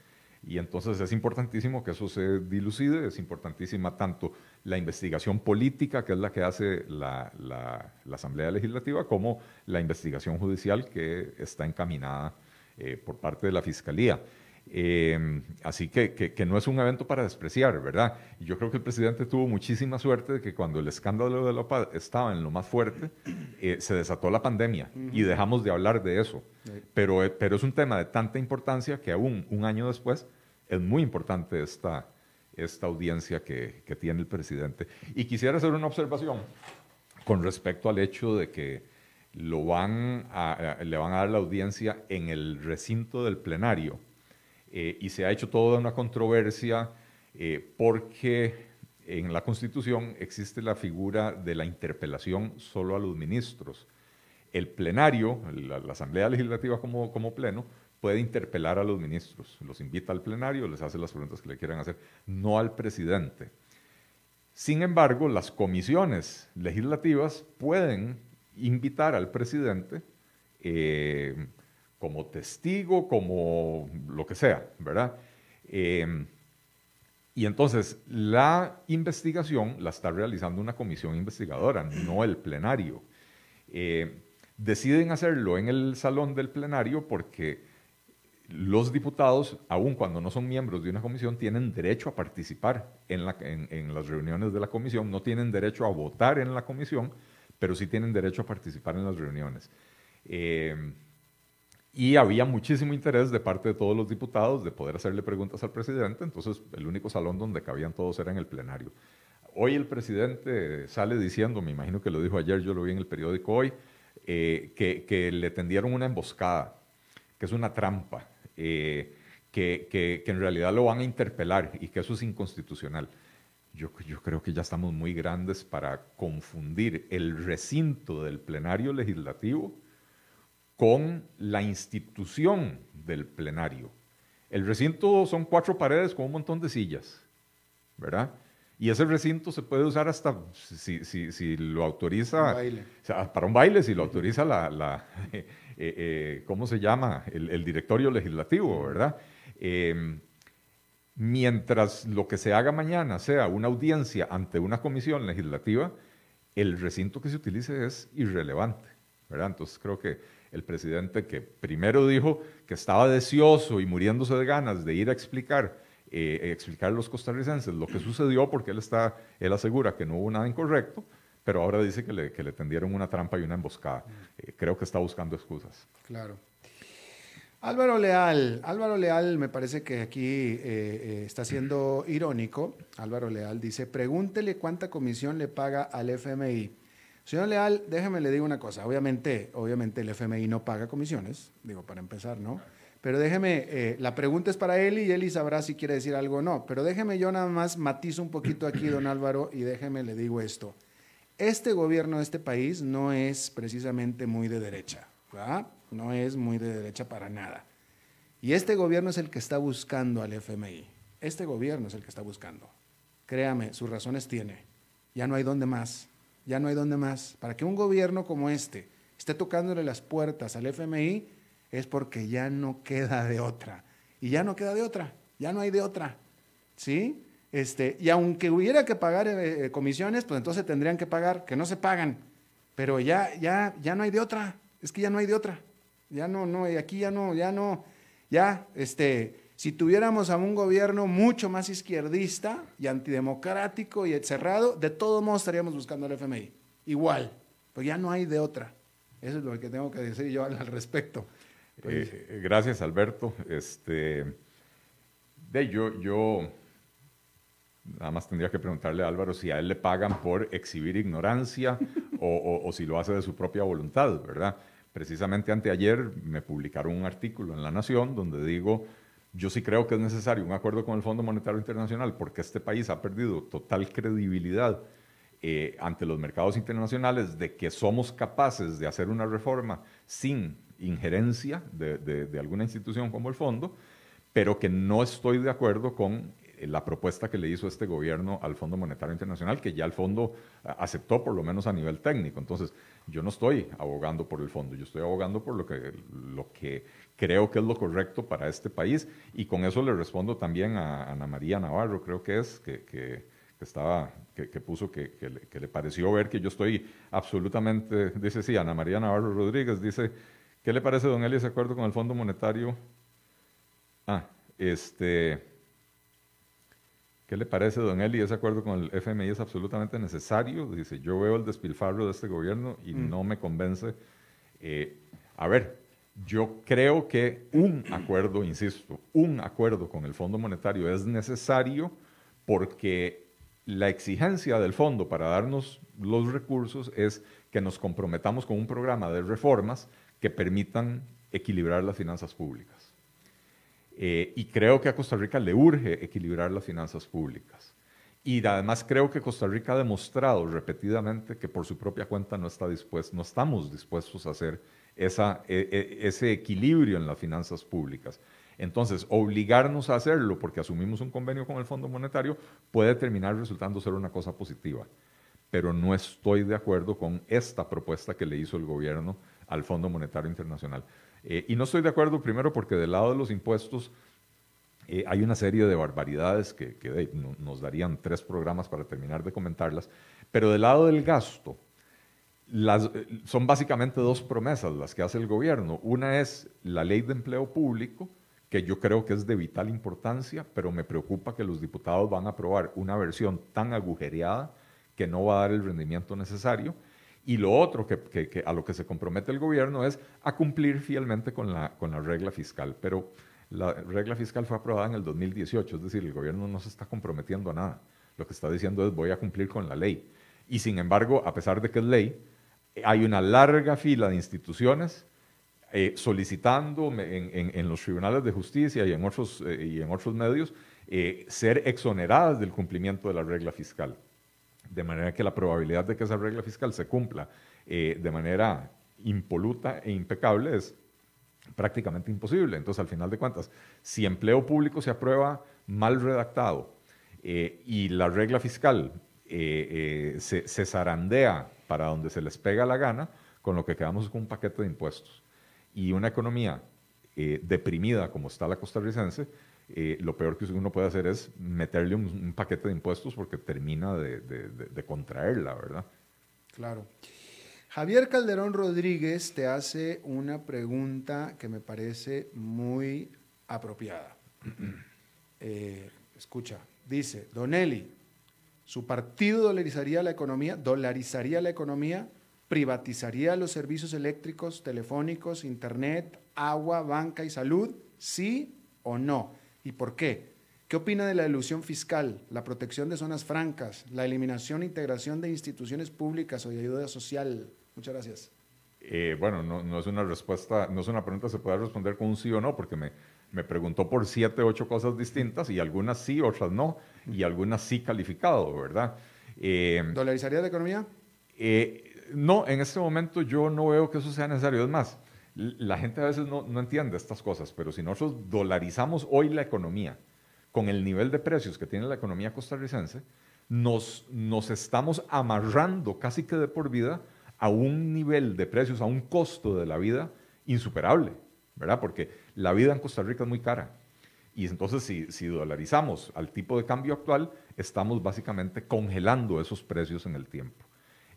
Y entonces es importantísimo que eso se dilucide, es importantísima tanto la investigación política, que es la que hace la, la, Asamblea Legislativa, como la investigación judicial que está encaminada eh, por parte de la Fiscalía. Eh, así que, que, no es un evento para despreciar, ¿verdad? Y yo creo que el presidente tuvo muchísima suerte de que cuando el escándalo de la OPA estaba en lo más fuerte, eh, se desató la pandemia y dejamos de hablar de eso. Pero, eh, pero es un tema de tanta importancia que aún un año después es muy importante esta, esta audiencia que, que tiene el presidente. Y quisiera hacer una observación con respecto al hecho de que lo van a, le van a dar la audiencia en el recinto del plenario eh, y se ha hecho toda una controversia eh, porque en la Constitución existe la figura de la interpelación solo a los ministros. El plenario, la, Asamblea Legislativa como, como pleno, puede interpelar a los ministros, los invita al plenario, les hace las preguntas que le quieran hacer, no al presidente. Sin embargo, las comisiones legislativas pueden invitar al presidente eh, como testigo, como lo que sea, ¿verdad? Em, y entonces la investigación la está realizando una comisión investigadora, no el plenario. Eh, deciden hacerlo en el salón del plenario porque los diputados, aun cuando no son miembros de una comisión, tienen derecho a participar en, las reuniones de la comisión, no tienen derecho a votar en la comisión, pero sí tienen derecho a participar en las reuniones. Em, y había muchísimo interés de parte de todos los diputados de poder hacerle preguntas al presidente, entonces el único salón donde cabían todos era en el plenario. Hoy el presidente sale diciendo, me imagino que lo dijo ayer, yo lo vi en el periódico hoy, eh, que, que, le tendieron una emboscada, que es una trampa, eh, que, que, en realidad lo van a interpelar y que eso es inconstitucional. Yo, yo creo que ya estamos muy grandes para confundir el recinto del plenario legislativo con la institución del plenario. El recinto son cuatro paredes con un montón de sillas, ¿verdad? Y ese recinto se puede usar hasta, si, si, si lo autoriza, para un baile, si lo autoriza la, la eh, eh, ¿cómo se llama? El, directorio legislativo, ¿verdad? Em, mientras lo que se haga mañana sea una audiencia ante una comisión legislativa, el recinto que se utilice es irrelevante, ¿verdad? Entonces creo que el presidente que primero dijo que estaba deseoso y muriéndose de ganas de ir a explicar, eh, explicar a los costarricenses lo que sucedió, porque él, está, él asegura que no hubo nada incorrecto, pero ahora dice que le, tendieron una trampa y una emboscada. Eh, creo que está buscando excusas. Claro. Álvaro Leal, Álvaro Leal me parece que aquí eh, está siendo irónico. Álvaro Leal dice, pregúntele cuánta comisión le paga al FMI. Señor Leal, déjeme le digo una cosa. Obviamente, obviamente el FMI no paga comisiones, digo, para empezar, ¿no? Pero déjeme, eh, la pregunta es para Eli y Eli sabrá si quiere decir algo o no. Pero déjeme yo nada más matizo un poquito aquí, don Álvaro, y déjeme le digo esto. Este gobierno de este país no es precisamente muy de derecha, ¿verdad? No es muy de derecha para nada. Y este gobierno es el que está buscando al FMI. Este gobierno es el que está buscando. Créame, sus razones tiene. Ya no hay dónde más. ya no hay dónde más. Para que un gobierno como este esté tocándole las puertas al FMI es porque ya no queda de otra. Y ya no queda de otra, ya no hay de otra. ¿Sí? Este, y aunque hubiera que pagar eh, eh, comisiones, pues entonces tendrían que pagar, que no se pagan. Pero ya, ya, ya no hay de otra. Es que ya no hay de otra. Ya no, no, aquí ya no, ya no, ya, este, si tuviéramos a un gobierno mucho más izquierdista y antidemocrático y cerrado, de todos modos estaríamos buscando al FMI. Igual, pues ya no hay de otra. Eso es lo que tengo que decir yo al, respecto. Eh, gracias, Alberto. Este, de yo, yo nada más tendría que preguntarle a Álvaro si a él le pagan por exhibir ignorancia o, si lo hace de su propia voluntad, ¿verdad? Precisamente anteayer me publicaron un artículo en La Nación donde digo yo sí creo que es necesario un acuerdo con el Fondo Monetario Internacional porque este país ha perdido total credibilidad eh, ante los mercados internacionales de que somos capaces de hacer una reforma sin injerencia de, de alguna institución como el fondo, pero que no estoy de acuerdo con la propuesta que le hizo este gobierno al Fondo Monetario Internacional, que ya el fondo aceptó por lo menos a nivel técnico. Entonces, yo no estoy abogando por el fondo, yo estoy abogando por lo que, lo que creo que es lo correcto para este país. Y con eso le respondo también a Ana María Navarro, creo que es, que, que, estaba, que, puso que, le, le, pareció ver que yo estoy absolutamente, dice sí, Ana María Navarro Rodríguez, dice, ¿qué le parece, don Eli, ese acuerdo con el Fondo Monetario? Ah, este ¿Qué le parece, don Eli? Ese acuerdo con el FMI es absolutamente necesario. Dice, yo veo el despilfarro de este gobierno y mm. no me convence. Eh, a ver, yo creo que un acuerdo, insisto, un acuerdo con el Fondo Monetario es necesario porque la exigencia del fondo para darnos los recursos es que nos comprometamos con un programa de reformas que permitan equilibrar las finanzas públicas. Eh, y creo que a Costa Rica le urge equilibrar las finanzas públicas. Y además creo que Costa Rica ha demostrado repetidamente que por su propia cuenta no, está dispuesto, no estamos dispuestos a hacer e, e, ese equilibrio en las finanzas públicas. Entonces, obligarnos a hacerlo porque asumimos un convenio con el Fondo Monetario puede terminar resultando ser una cosa positiva. Pero no estoy de acuerdo con esta propuesta que le hizo el gobierno al Fondo Monetario Internacional. Eh, y no estoy de acuerdo primero porque del lado de los impuestos eh, hay una serie de barbaridades que, nos darían tres programas para terminar de comentarlas, pero del lado del gasto, eh, son básicamente dos promesas las que hace el gobierno. Una es la ley de empleo público, que yo creo que es de vital importancia, pero me preocupa que los diputados van a aprobar una versión tan agujereada que no va a dar el rendimiento necesario. Y lo otro que, a lo que se compromete el gobierno es a cumplir fielmente con la, regla fiscal. Pero la regla fiscal fue aprobada en el 2018, es decir, el gobierno no se está comprometiendo a nada. Lo que está diciendo es voy a cumplir con la ley. Y sin embargo, a pesar de que es ley, hay una larga fila de instituciones eh, solicitando en, los tribunales de justicia y en otros, eh, y en otros medios eh, ser exoneradas del cumplimiento de la regla fiscal de manera que la probabilidad de que esa regla fiscal se cumpla eh, de manera impoluta e impecable es prácticamente imposible. Entonces, al final de cuentas, si empleo público se aprueba mal redactado eh, y la regla fiscal eh, se, se, zarandea para donde se les pega la gana, con lo que quedamos con un paquete de impuestos. Y una economía deprimida como está la costarricense, eh, lo peor que uno puede hacer es meterle un, paquete de impuestos porque termina de, contraerla, ¿verdad? Claro. Javier Calderón Rodríguez te hace una pregunta que me parece muy apropiada. Eh, escucha, dice, Don Eli, ¿su partido dolarizaría la economía? ¿Dolarizaría la economía? ¿Privatizaría los servicios eléctricos, telefónicos, internet, agua, banca y salud? ¿Sí o no? ¿Y por qué? ¿Qué opina de la ilusión fiscal, la protección de zonas francas, la eliminación e integración de instituciones públicas o de ayuda social? Muchas gracias. Eh, bueno, no, es una respuesta, no es una pregunta que se pueda responder con un sí o no, porque me, me preguntó por siete, ocho cosas distintas y algunas sí, otras no, y algunas sí calificado, ¿verdad? Eh, ¿Dolarizaría la economía? Eh, no, en este momento yo no veo que eso sea necesario. Es más, la gente a veces no, entiende estas cosas, pero si nosotros dolarizamos hoy la economía con el nivel de precios que tiene la economía costarricense, nos, nos estamos amarrando casi que de por vida a un nivel de precios, a un costo de la vida insuperable, ¿verdad? Porque la vida en Costa Rica es muy cara. Y entonces si, si dolarizamos al tipo de cambio actual, estamos básicamente congelando esos precios en el tiempo.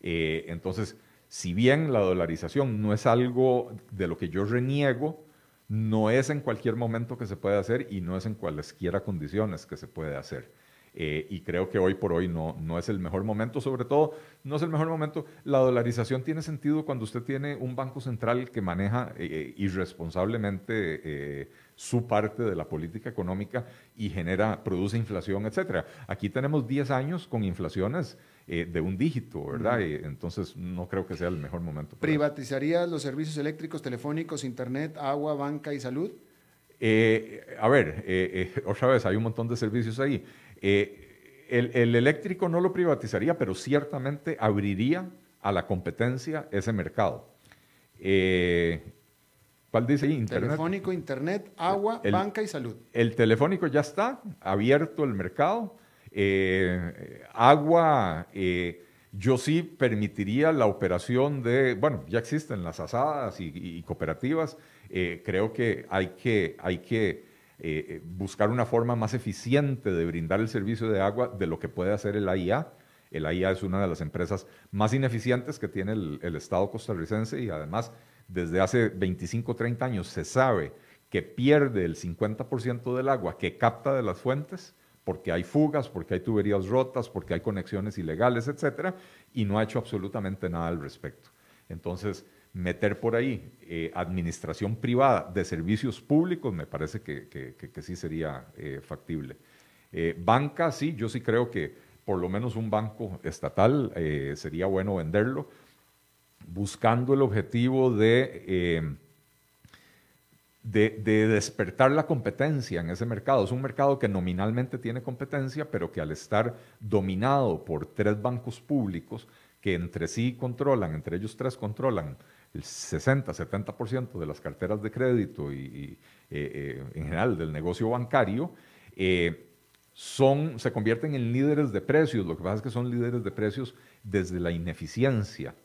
Eh, entonces, si bien la dolarización no es algo de lo que yo reniego, no es en cualquier momento que se puede hacer y no es en cualesquiera condiciones que se puede hacer. Eh, y creo que hoy por hoy no, no es el mejor momento, sobre todo no es el mejor momento. La dolarización tiene sentido cuando usted tiene un banco central que maneja eh, irresponsablemente su parte de la política económica y genera, produce inflación, etcétera. Aquí tenemos 10 años con inflaciones eh, de un dígito, ¿verdad? entonces no creo que sea el mejor momento. ¿Privatizarías los servicios eléctricos, telefónicos, internet, agua, banca y salud? Eh, a ver, eh, otra vez, hay un montón de servicios ahí. El, el, eléctrico no lo privatizaría, pero ciertamente abriría a la competencia ese mercado. ¿Cuál dice ahí? Internet. Telefónico, internet, agua, banca y salud. El telefónico ya está, abierto el mercado. Eh, agua, eh, yo sí permitiría la operación de, bueno, ya existen las asadas y, cooperativas. Eh, creo que hay que, hay que buscar una forma más eficiente de brindar el servicio de agua de lo que puede hacer el AIA. El AIA es una de las empresas más ineficientes que tiene el, el Estado costarricense y además desde hace 25 o 30 años se sabe que pierde el 50% del agua que capta de las fuentes porque hay fugas, porque hay tuberías rotas, porque hay conexiones ilegales, etcétera, y no ha hecho absolutamente nada al respecto. Entonces, meter por ahí eh, administración privada de servicios públicos me parece que, sí sería eh, factible. Eh, banca, sí, yo sí creo que por lo menos un banco estatal sería bueno venderlo buscando el objetivo eh, de, de, despertar la competencia en ese mercado. Es un mercado que nominalmente tiene competencia, pero que al estar dominado por tres bancos públicos que entre sí controlan, entre ellos tres controlan el 60-70% de las carteras de crédito y, eh, eh, en general del negocio bancario, son, se convierten en líderes de precios. Lo que pasa es que son líderes de precios desde la ineficiencia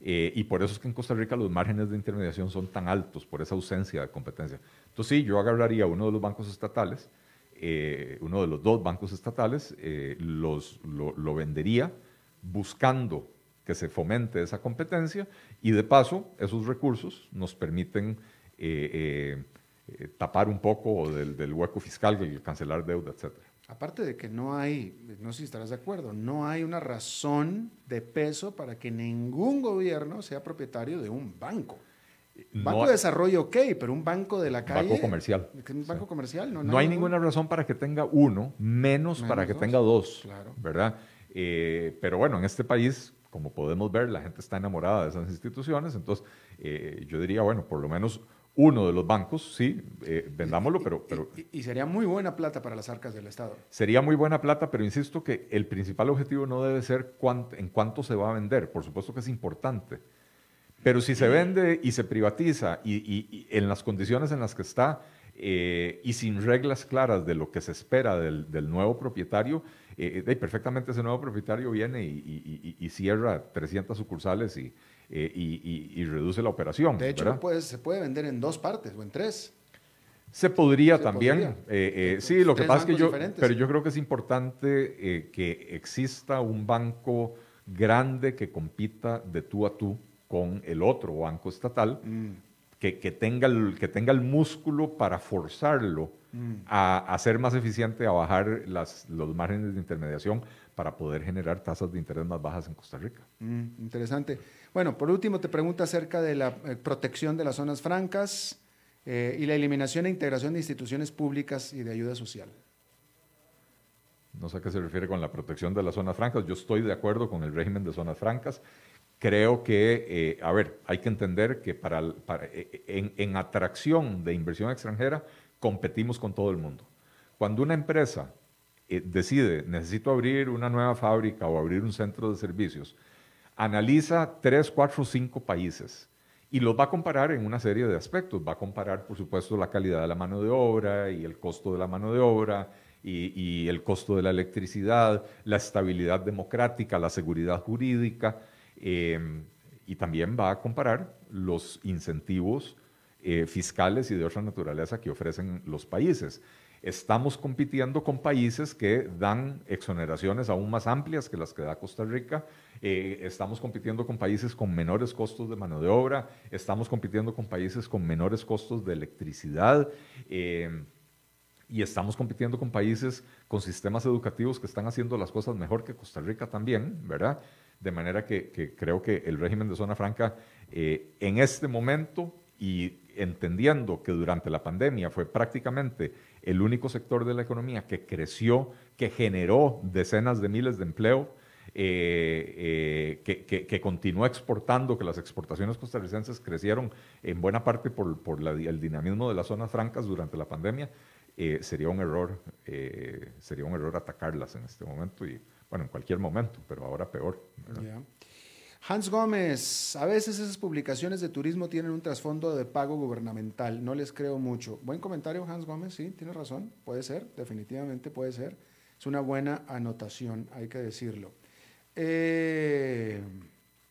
eh, y por eso es que en Costa Rica los márgenes de intermediación son tan altos, por esa ausencia de competencia. Entonces sí, yo agarraría uno de los bancos estatales, eh, uno de los dos bancos estatales, eh, los, lo, vendería buscando que se fomente esa competencia y de paso esos recursos nos permiten tapar un poco del, del hueco fiscal, cancelar deuda, etcétera. Aparte de que no hay, no sé si estarás de acuerdo, no hay una razón de peso para que ningún gobierno sea propietario de un banco. banco de desarrollo, ok, pero un banco de la calle. Banco comercial. Un banco comercial, no. No hay ninguna razón para que tenga uno, menos, para que tenga dos. Claro. ¿Verdad? Eh, pero bueno, en este país, como podemos ver, la gente está enamorada de esas instituciones. Entonces, eh, yo diría, bueno, por lo menos uno de los bancos, sí, eh, vendámoslo, pero... pero y, sería muy buena plata para las arcas del Estado. Sería muy buena plata, pero insisto que el principal objetivo no debe ser en cuánto se va a vender, por supuesto que es importante, pero si se vende y se privatiza y, en las condiciones en las que está eh, y sin reglas claras de lo que se espera del, nuevo propietario, eh, perfectamente ese nuevo propietario viene y, cierra 300 sucursales y eh, y, reduce la operación. De hecho, se puede vender en dos partes o en tres. Se podría también. Eh, eh, sí, lo que pasa es que yo, pero yo creo que es importante que exista un banco grande que compita de tú a tú con el otro banco estatal, mm. que, tenga el, que tenga el músculo para forzarlo mm. a, a, ser más eficiente, a bajar las, los márgenes de intermediación para poder generar tasas de interés más bajas en Costa Rica. Mm, interesante. Bueno, por último te pregunto acerca de la eh, protección de las zonas francas eh, y la eliminación e integración de instituciones públicas y de ayuda social. No sé a qué se refiere con la protección de las zonas francas. Yo estoy de acuerdo con el régimen de zonas francas. Creo que, eh, a ver, hay que entender que para, en, en atracción de inversión extranjera competimos con todo el mundo. Cuando una empresa decide, necesito abrir una nueva fábrica o abrir un centro de servicios, analiza tres, cuatro, cinco países y los va a comparar en una serie de aspectos. Va a comparar, por supuesto, la calidad de la mano de obra y el costo de la mano de obra, y, el costo de la electricidad, la estabilidad democrática, la seguridad jurídica, em, y también va a comparar los incentivos eh, fiscales y de otra naturaleza que ofrecen los países. Estamos compitiendo con países que dan exoneraciones aún más amplias que las que da Costa Rica. Eh, estamos compitiendo con países con menores costos de mano de obra. Estamos compitiendo con países con menores costos de electricidad. Em, y estamos compitiendo con países con sistemas educativos que están haciendo las cosas mejor que Costa Rica también, ¿verdad? De manera que, creo que el régimen de zona franca eh, en este momento y entendiendo que durante la pandemia fue prácticamente el único sector de la economía que creció, que generó decenas de miles de empleo, eh, eh, que, que, continuó exportando, que las exportaciones costarricenses crecieron en buena parte por, el dinamismo de las zonas francas durante la pandemia, eh, sería un error, sería un error atacarlas en este momento y bueno, en cualquier momento, pero ahora peor. Hans Gómez, a veces esas publicaciones de turismo tienen un trasfondo de pago gubernamental, no les creo mucho. Buen comentario, Hans Gómez, sí, tiene razón, puede ser, definitivamente puede ser. Es una buena anotación, hay que decirlo. Eh,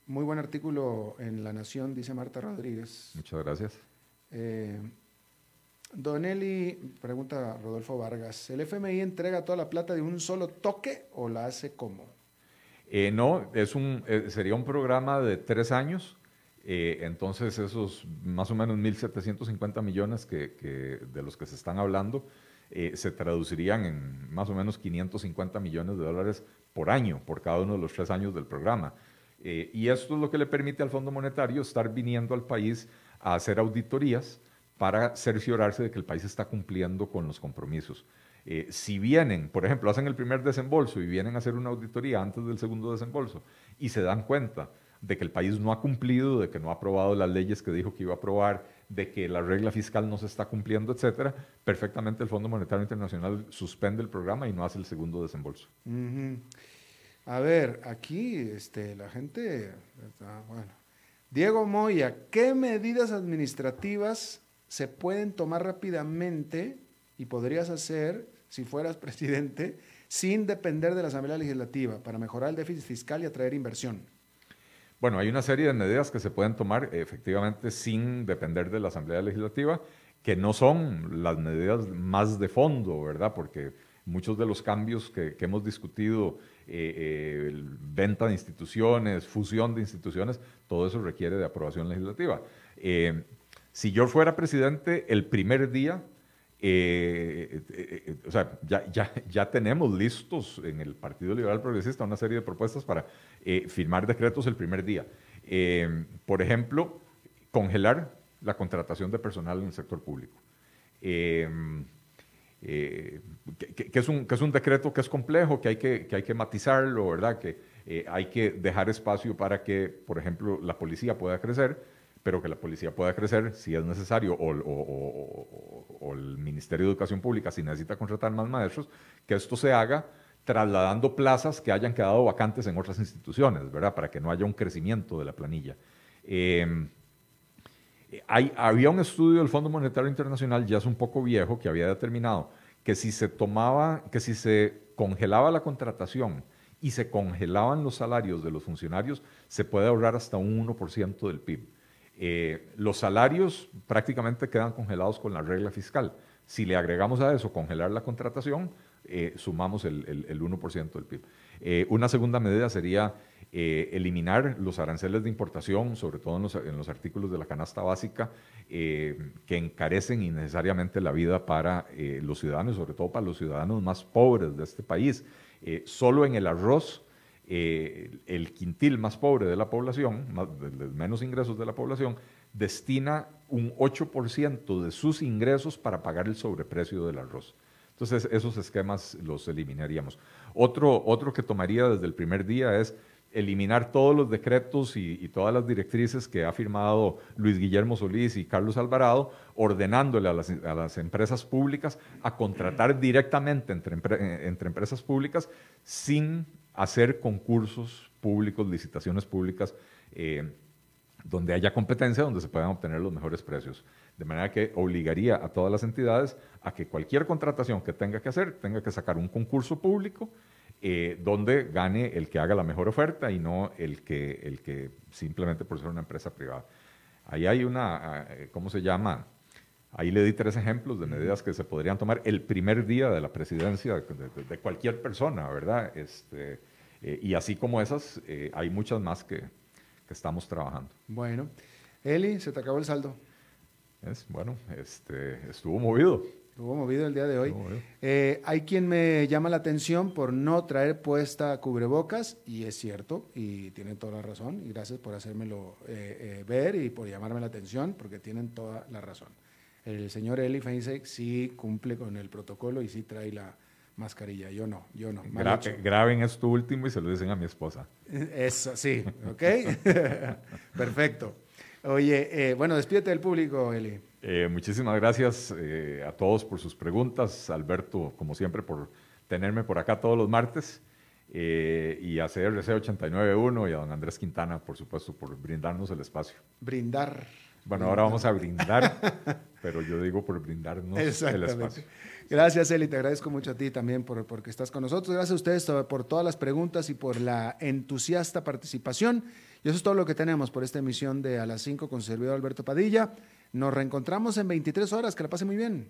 muy buen artículo en La Nación, dice Marta Rodríguez. Muchas gracias. Don Eli, pregunta Rodolfo Vargas, ¿el FMI entrega toda la plata de un solo toque o la hace cómo? Eh, no, es un, eh, sería un programa de tres años, eh, entonces esos más o menos 1.750 millones que, de los que se están hablando se traducirían en más o menos 550 millones de dólares por año, por cada uno de los tres años del programa. y esto es lo que le permite al Fondo Monetario estar viniendo al país a hacer auditorías para cerciorarse de que el país está cumpliendo con los compromisos. Eh, si vienen, por ejemplo, hacen el primer desembolso y vienen a hacer una auditoría antes del segundo desembolso y se dan cuenta de que el país no ha cumplido, de que no ha aprobado las leyes que dijo que iba a aprobar, de que la regla fiscal no se está cumpliendo, etcétera, perfectamente el Fondo Monetario Internacional suspende el programa y no hace el segundo desembolso. A ver, aquí este, la gente, bueno. Diego Moya, ¿qué medidas administrativas se pueden tomar rápidamente y podrías hacer, si fueras presidente, sin depender de la Asamblea Legislativa para mejorar el déficit fiscal y atraer inversión? Bueno, hay una serie de medidas que se pueden tomar efectivamente sin depender de la Asamblea Legislativa, que no son las medidas más de fondo, ¿verdad? Porque muchos de los cambios que, hemos discutido, eh, eh, venta de instituciones, fusión de instituciones, todo eso requiere de aprobación legislativa. Eh, si yo fuera presidente el primer día, eh, eh, eh, o sea, ya, ya, ya, tenemos listos en el Partido Liberal Progresista una serie de propuestas para firmar decretos el primer día. por ejemplo, congelar la contratación de personal en el sector público. que, es un, que, es un, decreto que es complejo, que hay que, que hay que matizarlo, ¿verdad? Que hay que dejar espacio para que, por ejemplo, la policía pueda crecer pero que la policía pueda crecer si es necesario, o, el Ministerio de Educación Pública si necesita contratar más maestros, que esto se haga trasladando plazas que hayan quedado vacantes en otras instituciones, ¿verdad? Para que no haya un crecimiento de la planilla. Em, hay, había un estudio del Fondo Monetario Internacional, ya es un poco viejo, que había determinado que si se tomaba, que si se congelaba la contratación y se congelaban los salarios de los funcionarios, se puede ahorrar hasta un 1% del PIB. Eh, los salarios prácticamente quedan congelados con la regla fiscal. Si le agregamos a eso congelar la contratación, eh, sumamos el, 1% del PIB. Eh, una segunda medida sería eliminar los aranceles de importación, sobre todo en los, artículos de la canasta básica, que encarecen innecesariamente la vida para los ciudadanos, sobre todo para los ciudadanos más pobres de este país. solo en el arroz eh, el quintil más pobre de la población, de menos ingresos de la población, destina un 8% de sus ingresos para pagar el sobreprecio del arroz. Entonces, esos esquemas los eliminaríamos. Otro, otro que tomaría desde el primer día es eliminar todos los decretos y, todas las directrices que ha firmado Luis Guillermo Solís y Carlos Alvarado, ordenándole a las, empresas públicas a contratar directamente entre, entre empresas públicas sin hacer concursos públicos, licitaciones públicas, eh, donde haya competencia, donde se puedan obtener los mejores precios. De manera que obligaría a todas las entidades a que cualquier contratación que tenga que hacer tenga que sacar un concurso público eh, donde gane el que haga la mejor oferta y no el que, el que simplemente por ser una empresa privada. Ahí hay una, eh, ¿cómo se llama? Ahí le di tres ejemplos de medidas que se podrían tomar el primer día de la presidencia de, cualquier persona, ¿verdad? Este, eh, y así como esas, hay muchas más que, que estamos trabajando. Bueno, Eli, se te acabó el saldo. Es, bueno, este, estuvo movido. Estuvo movido el día de hoy. Eh, hay quien me llama la atención por no traer puesta cubrebocas, y es cierto, y tienen toda la razón, y gracias por hacérmelo eh, eh, ver y por llamarme la atención, porque tienen toda la razón. El señor Eli Feinstein sí cumple con el protocolo y sí trae la, mascarilla. Yo no, yo no. graben esto último y se lo dicen a mi esposa. Eso, sí, ok. Perfecto. Oye, eh, bueno, despídete del público, Eli. Eh, muchísimas gracias eh, a todos por sus preguntas. Alberto, como siempre, por tenerme por acá todos los martes. y a CRC 891 y a don Andrés Quintana, por supuesto, por brindarnos el espacio. Brindar. Bueno, ahora vamos a brindar, pero yo digo por brindarnos el espacio. Gracias, Eli. Te agradezco mucho a ti también por porque estás con nosotros. Gracias a ustedes por todas las preguntas y por la entusiasta participación. Y eso es todo lo que tenemos por esta emisión de A las 5 con servidor Alberto Padilla. Nos reencontramos en 23 horas. Que la pase muy bien.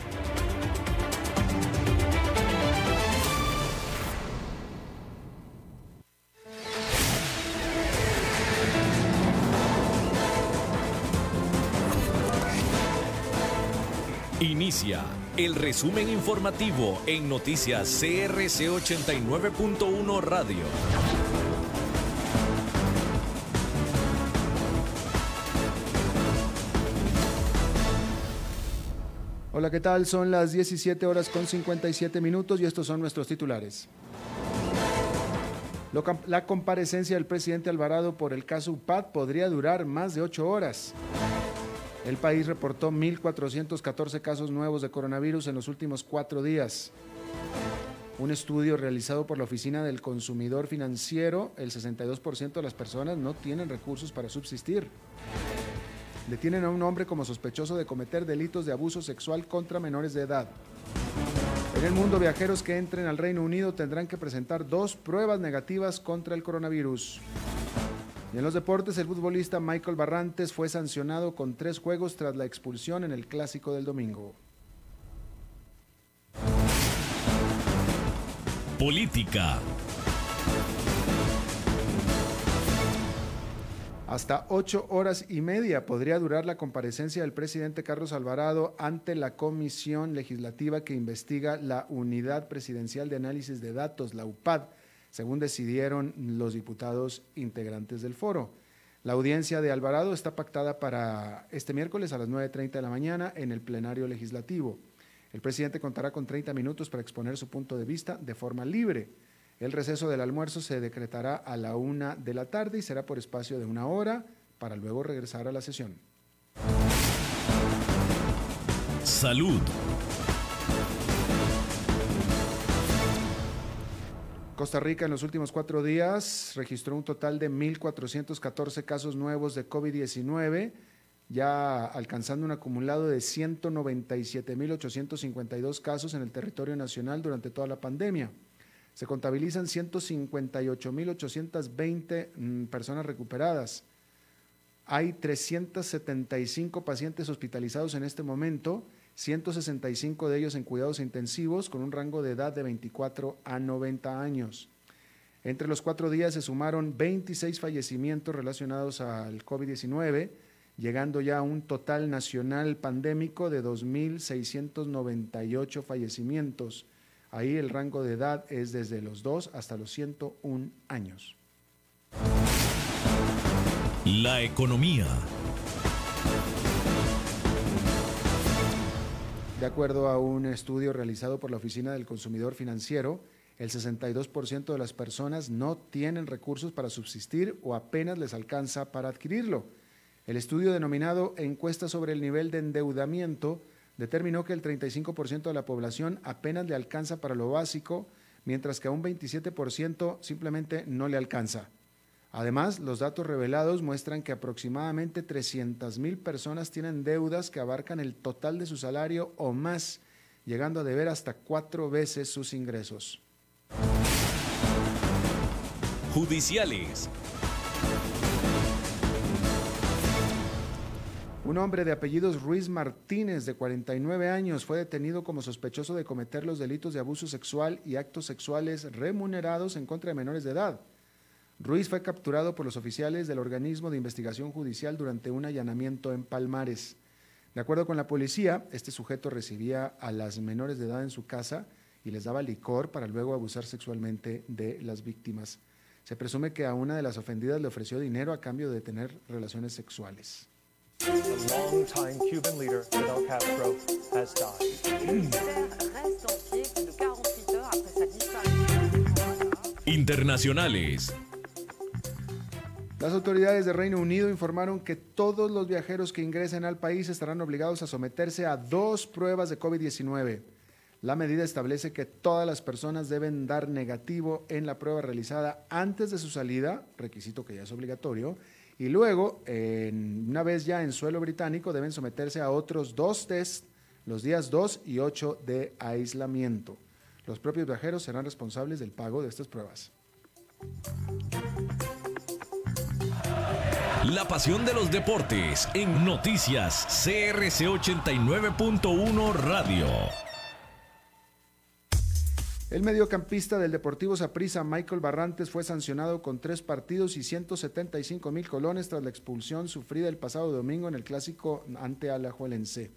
Inicia el resumen informativo en noticias CRC 89.1 Radio. Hola, ¿qué tal? Son las 17 horas con 57 minutos y estos son nuestros titulares. La comparecencia del presidente Alvarado por el caso UPAD podría durar más de ocho horas. El país reportó 1.414 casos nuevos de coronavirus en los últimos cuatro días. Un estudio realizado por la Oficina del Consumidor Financiero, el 62% de las personas no tienen recursos para subsistir. Detienen a un hombre como sospechoso de cometer delitos de abuso sexual contra menores de edad. En el mundo, viajeros que entren al Reino Unido tendrán que presentar dos pruebas negativas contra el coronavirus. Y en los deportes, el futbolista Michael Barrantes fue sancionado con tres juegos tras la expulsión en el clásico del domingo. Política. Hasta ocho horas y media podría durar la comparecencia del presidente Carlos Alvarado ante la comisión legislativa que investiga la Unidad Presidencial de Análisis de Datos, la UPAD según decidieron los diputados integrantes del foro. La audiencia de Alvarado está pactada para este miércoles a las 9.30 de la mañana en el plenario legislativo. El presidente contará con 30 minutos para exponer su punto de vista de forma libre. El receso del almuerzo se decretará a la una de la tarde y será por espacio de una hora para luego regresar a la sesión. Salud. Costa Rica en los últimos cuatro días registró un total de 1.414 casos nuevos de COVID-19, ya alcanzando un acumulado de 197.852 casos en el territorio nacional durante toda la pandemia. Se contabilizan 158.820 mm, personas recuperadas. Hay 375 pacientes hospitalizados en este momento 165 de ellos en cuidados intensivos con un rango de edad de 24 a 90 años. Entre los cuatro días se sumaron 26 fallecimientos relacionados al COVID-19, llegando ya a un total nacional pandémico de 2.698 fallecimientos. Ahí el rango de edad es desde los 2 hasta los 101 años. La economía. De acuerdo a un estudio realizado por la Oficina del Consumidor Financiero, el 62% de las personas no tienen recursos para subsistir o apenas les alcanza para adquirirlo. El estudio denominado Encuesta sobre el nivel de endeudamiento determinó que el 35% de la población apenas le alcanza para lo básico, mientras que a un 27% simplemente no le alcanza. Además, los datos revelados muestran que aproximadamente 300.000 personas tienen deudas que abarcan el total de su salario o más, llegando a deber hasta cuatro veces sus ingresos. Judiciales. Un hombre de apellidos Ruiz Martínez, de 49 años, fue detenido como sospechoso de cometer los delitos de abuso sexual y actos sexuales remunerados en contra de menores de edad. Ruiz fue capturado por los oficiales del organismo de investigación judicial durante un allanamiento en Palmares. De acuerdo con la policía, este sujeto recibía a las menores de edad en su casa y les daba licor para luego abusar sexualmente de las víctimas. Se presume que a una de las ofendidas le ofreció dinero a cambio de tener relaciones sexuales. Internacionales. Las autoridades de Reino Unido informaron que todos los viajeros que ingresen al país estarán obligados a someterse a dos pruebas de COVID-19. La medida establece que todas las personas deben dar negativo en la prueba realizada antes de su salida, requisito que ya es obligatorio, y luego, una vez ya en suelo británico, deben someterse a otros dos test los días 2 y 8 de aislamiento. Los propios viajeros serán responsables del pago de estas pruebas. La pasión de los deportes en noticias CRC 89.1 Radio. El mediocampista del Deportivo Saprissa, Michael Barrantes, fue sancionado con tres partidos y 175 mil colones tras la expulsión sufrida el pasado domingo en el clásico ante Alajuelense.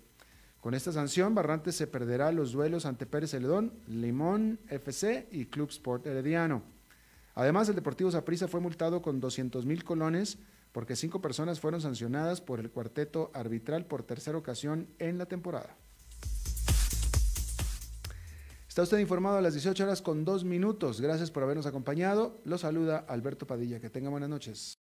Con esta sanción, Barrantes se perderá los duelos ante Pérez Celedón, Limón FC y Club Sport Herediano. Además, el Deportivo Saprissa fue multado con 200 mil colones porque cinco personas fueron sancionadas por el cuarteto arbitral por tercera ocasión en la temporada. Está usted informado a las 18 horas con dos minutos. Gracias por habernos acompañado. Lo saluda Alberto Padilla. Que tenga buenas noches.